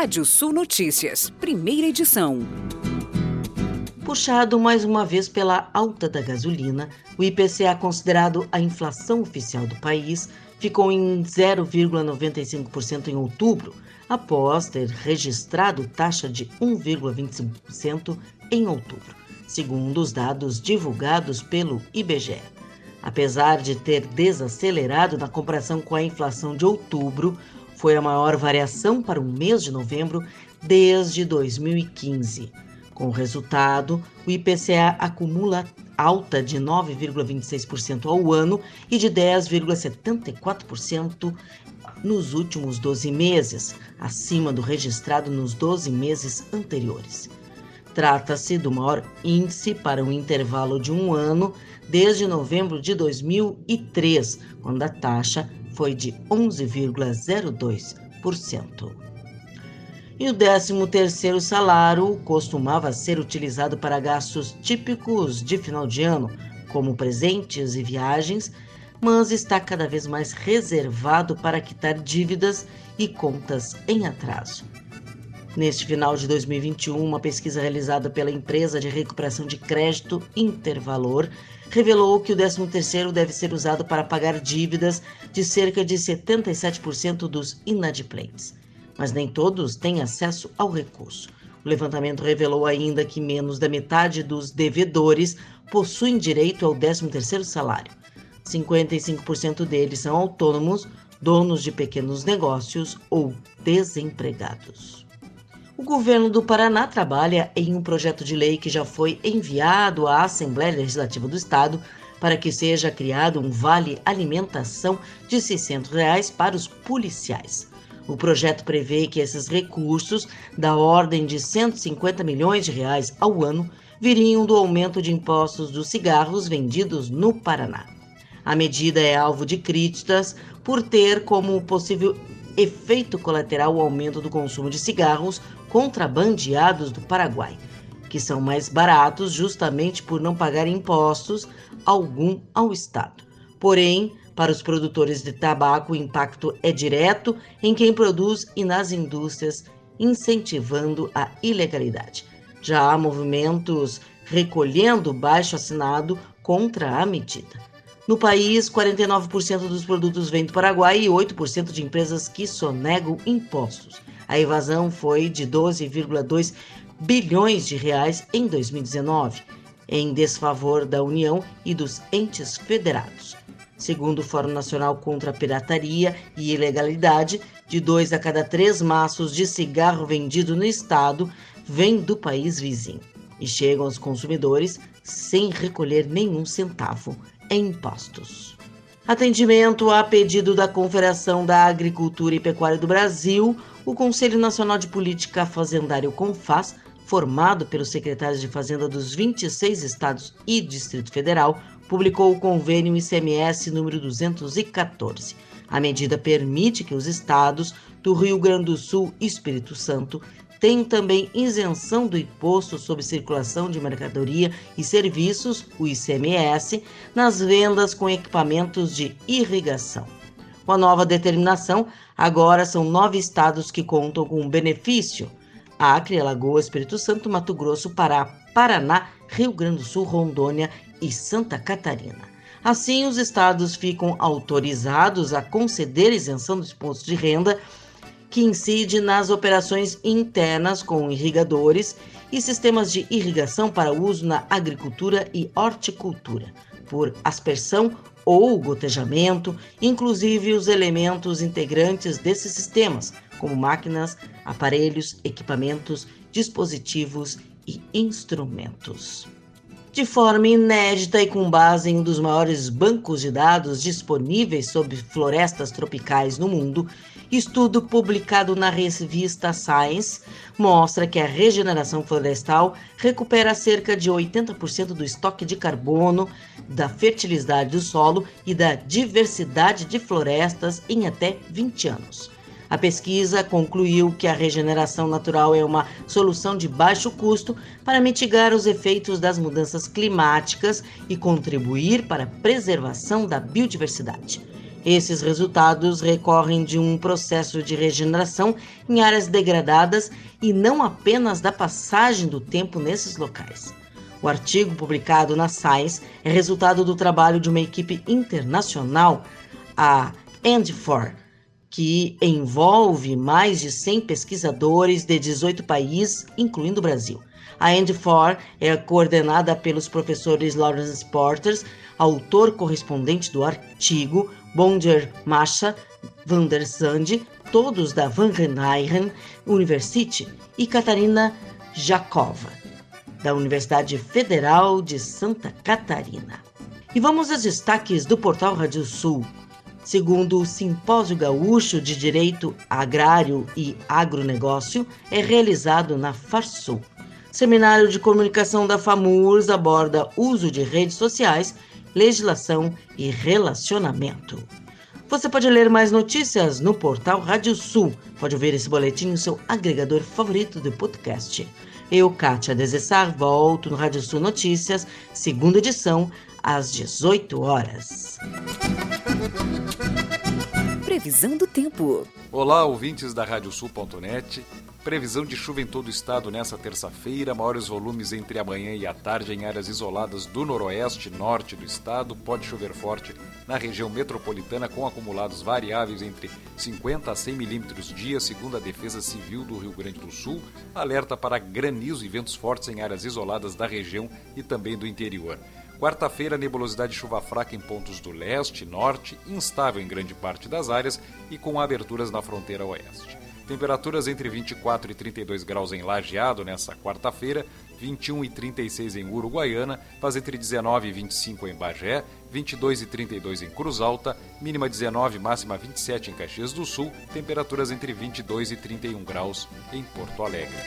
Rádio Sul Notícias, primeira edição. Puxado mais uma vez pela alta da gasolina, o IPCA, considerado a inflação oficial do país, ficou em 0,95% em outubro, após ter registrado taxa de 1,25% em outubro, segundo os dados divulgados pelo IBGE. Apesar de ter desacelerado na comparação com a inflação de outubro, foi a maior variação para o mês de novembro desde 2015. Com o resultado, o IPCA acumula alta de 9,26% ao ano e de 10,74% nos últimos 12 meses, acima do registrado nos 12 meses anteriores. Trata-se do maior índice para um intervalo de um ano desde novembro de 2003, quando a taxa foi de 11,02%. E o 13º salário costumava ser utilizado para gastos típicos de final de ano, como presentes e viagens, mas está cada vez mais reservado para quitar dívidas e contas em atraso. Neste final de 2021, uma pesquisa realizada pela empresa de recuperação de crédito Intervalor revelou que o 13º deve ser usado para pagar dívidas de cerca de 77% dos inadimplentes mas nem todos têm acesso ao recurso. O levantamento revelou ainda que menos da metade dos devedores possuem direito ao 13º salário. 55% deles são autônomos, donos de pequenos negócios ou desempregados. O governo do Paraná trabalha em um projeto de lei que já foi enviado à Assembleia Legislativa do Estado para que seja criado um vale alimentação de 600 reais para os policiais. O projeto prevê que esses recursos, da ordem de 150 milhões de reais ao ano, viriam do aumento de impostos dos cigarros vendidos no Paraná. A medida é alvo de críticas por ter como possível efeito colateral o aumento do consumo de cigarros contrabandeados do Paraguai, que são mais baratos justamente por não pagar impostos algum ao Estado. Porém, para os produtores de tabaco, o impacto é direto em quem produz e nas indústrias, incentivando a ilegalidade. Já há movimentos recolhendo baixo assinado contra a medida. No país, 49% dos produtos vêm do Paraguai e 8% de empresas que sonegam impostos. A evasão foi de 12,2 bilhões de reais em 2019, em desfavor da União e dos entes federados. Segundo o Fórum Nacional contra a Pirataria e Ilegalidade, de dois a cada três maços de cigarro vendido no estado vem do país vizinho e chegam aos consumidores sem recolher nenhum centavo em impostos. Atendimento a pedido da Confederação da Agricultura e Pecuária do Brasil, o Conselho Nacional de Política Fazendária, o CONFAS, formado pelos secretários de Fazenda dos 26 estados e Distrito Federal, publicou o convênio ICMS número 214. A medida permite que os estados do Rio Grande do Sul e Espírito Santo tenham também isenção do imposto sobre circulação de mercadoria e serviços, o ICMS, nas vendas com equipamentos de irrigação. Com a nova determinação, agora são nove estados que contam com o benefício: Acre, Alagoas, Espírito Santo, Mato Grosso, Pará, Paraná, Rio Grande do Sul, Rondônia e Santa Catarina. Assim, os estados ficam autorizados a conceder isenção dos imposto de renda que incide nas operações internas com irrigadores e sistemas de irrigação para uso na agricultura e horticultura, por aspersão ou gotejamento, inclusive os elementos integrantes desses sistemas, como máquinas, aparelhos, equipamentos, dispositivos e instrumentos. De forma inédita e com base em um dos maiores bancos de dados disponíveis sobre florestas tropicais no mundo, estudo publicado na revista Science mostra que a regeneração florestal recupera cerca de 80% do estoque de carbono, da fertilidade do solo e da diversidade de florestas em até 20 anos. A pesquisa concluiu que a regeneração natural é uma solução de baixo custo para mitigar os efeitos das mudanças climáticas e contribuir para a preservação da biodiversidade. Esses resultados recorrem de um processo de regeneração em áreas degradadas e não apenas da passagem do tempo nesses locais. O artigo publicado na Science é resultado do trabalho de uma equipe internacional, a END4, que envolve mais de 100 pesquisadores de 18 países, incluindo o Brasil. A END4 é coordenada pelos professores Lawrence Porters, autor correspondente do artigo, Bonder Masha, Van der Sande, todos da Van Renayren University, e Catarina Jakova, da Universidade Federal de Santa Catarina. E vamos aos destaques do portal Rádio Sul. Segundo o Simpósio Gaúcho de Direito Agrário e Agronegócio, é realizado na Farsul. Seminário de Comunicação da FAMURS aborda uso de redes sociais, legislação e relacionamento. Você pode ler mais notícias no portal Rádio Sul. Pode ouvir esse boletim no seu agregador favorito de podcast. Eu, Kátia Desessar, volto no Rádio Sul Notícias, segunda edição, às 18 horas. Previsão do tempo. Olá, ouvintes da Radiosul.net. Previsão de chuva em todo o estado nesta terça-feira, maiores volumes entre a manhã e a tarde em áreas isoladas do noroeste e norte do estado. Pode chover forte na região metropolitana com acumulados variáveis entre 50 a 100 milímetros dia, segundo a Defesa Civil do Rio Grande do Sul. Alerta para granizo e ventos fortes em áreas isoladas da região e também do interior. Quarta-feira, nebulosidade de chuva fraca em pontos do leste, norte, instável em grande parte das áreas e com aberturas na fronteira oeste. Temperaturas entre 24 e 32 graus em Lajeado nessa quarta-feira, 21 e 36 em Uruguaiana, faz entre 19 e 25 em Bagé, 22 e 32 em Cruz Alta, mínima 19, máxima 27 em Caxias do Sul, temperaturas entre 22 e 31 graus em Porto Alegre.